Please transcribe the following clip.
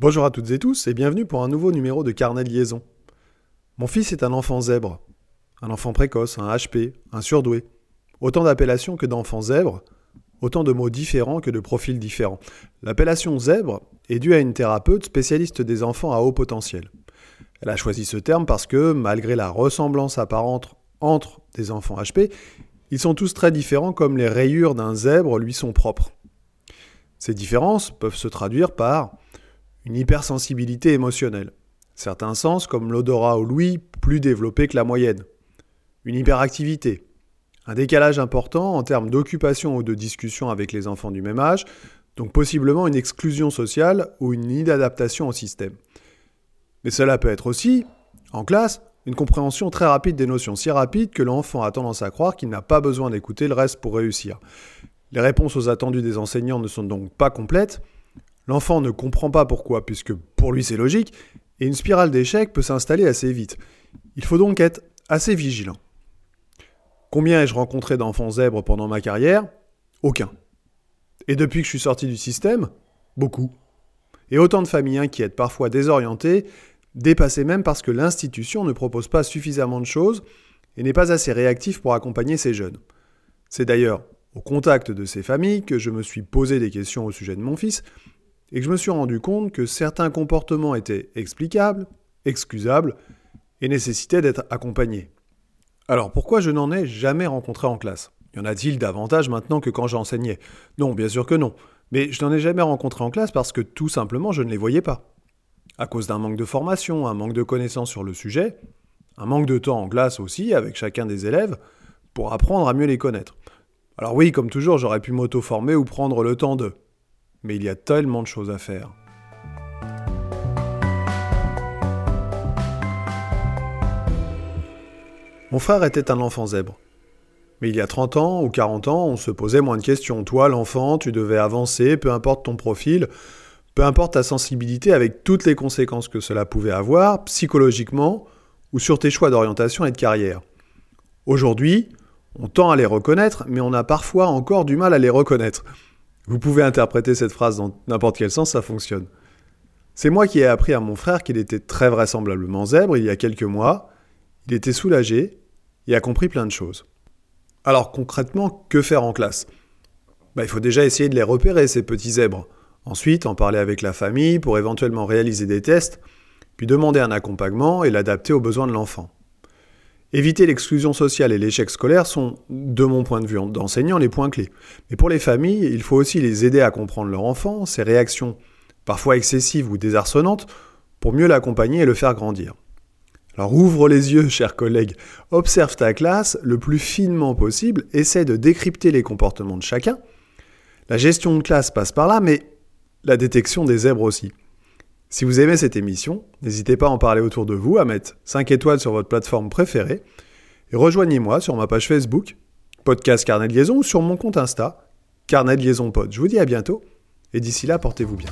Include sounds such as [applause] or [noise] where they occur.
Bonjour à toutes et tous et bienvenue pour un nouveau numéro de Carnet liaison. Mon fils est un enfant zèbre, un enfant précoce, un HP, un surdoué. Autant d'appellations que d'enfants zèbres, autant de mots différents que de profils différents. L'appellation zèbre est due à une thérapeute spécialiste des enfants à haut potentiel. Elle a choisi ce terme parce que, malgré la ressemblance apparente entre des enfants HP, ils sont tous très différents comme les rayures d'un zèbre lui sont propres. Ces différences peuvent se traduire par une hypersensibilité émotionnelle. Certains sens, comme l'odorat ou l'ouïe, plus développés que la moyenne. Une hyperactivité. Un décalage important en termes d'occupation ou de discussion avec les enfants du même âge, donc possiblement une exclusion sociale ou une inadaptation au système. Mais cela peut être aussi, en classe, une compréhension très rapide des notions, si rapide que l'enfant a tendance à croire qu'il n'a pas besoin d'écouter le reste pour réussir. Les réponses aux attendus des enseignants ne sont donc pas complètes, L'enfant ne comprend pas pourquoi, puisque pour lui c'est logique, et une spirale d'échec peut s'installer assez vite. Il faut donc être assez vigilant. Combien ai-je rencontré d'enfants zèbres pendant ma carrière? Aucun. Et depuis que je suis sorti du système Beaucoup. Et autant de familles inquiètes, parfois désorientées, dépassées même parce que l'institution ne propose pas suffisamment de choses et n'est pas assez réactive pour accompagner ces jeunes. C'est d'ailleurs au contact de ces familles que je me suis posé des questions au sujet de mon fils et que je me suis rendu compte que certains comportements étaient explicables, excusables, et nécessitaient d'être accompagnés. Alors pourquoi je n'en ai jamais rencontré en classe? Y en a-t-il davantage maintenant que quand j'enseignais? Non, bien sûr que non. Mais je n'en ai jamais rencontré en classe parce que tout simplement je ne les voyais pas. À cause d'un manque de formation, un manque de connaissances sur le sujet, un manque de temps en classe aussi avec chacun des élèves pour apprendre à mieux les connaître. Alors oui, comme toujours, j'aurais pu m'auto-former ou prendre le temps de mais il y a tellement de choses à faire. Mon frère était un enfant zèbre. Mais il y a 30 ans ou 40 ans, on se posait moins de questions. Toi, l'enfant, tu devais avancer, peu importe ton profil, peu importe ta sensibilité, avec toutes les conséquences que cela pouvait avoir, psychologiquement, ou sur tes choix d'orientation et de carrière. Aujourd'hui, on tend à les reconnaître, mais on a parfois encore du mal à les reconnaître. Vous pouvez interpréter cette phrase dans n'importe quel sens, ça fonctionne. C'est moi qui ai appris à mon frère qu'il était très vraisemblablement zèbre il y a quelques mois. Il était soulagé et a compris plein de choses. Alors concrètement, que faire en classe? Bah, Il faut déjà essayer de les repérer, ces petits zèbres. Ensuite, en parler avec la famille pour éventuellement réaliser des tests, puis demander un accompagnement et l'adapter aux besoins de l'enfant. Éviter l'exclusion sociale et l'échec scolaire sont, de mon point de vue d'enseignant, les points clés. Mais pour les familles, il faut aussi les aider à comprendre leur enfant, ses réactions parfois excessives ou désarçonnantes, pour mieux l'accompagner et le faire grandir. Alors ouvre les yeux, [laughs] chers collègues, observe ta classe le plus finement possible, essaie de décrypter les comportements de chacun. La gestion de classe passe par là, mais la détection des zèbres aussi. Si vous aimez cette émission, n'hésitez pas à en parler autour de vous, à mettre 5 étoiles sur votre plateforme préférée, et rejoignez-moi sur ma page Facebook, podcast Carnet Liaison, ou sur mon compte Insta, Carnet de Liaison Pod. Je vous dis à bientôt, et d'ici là, portez-vous bien.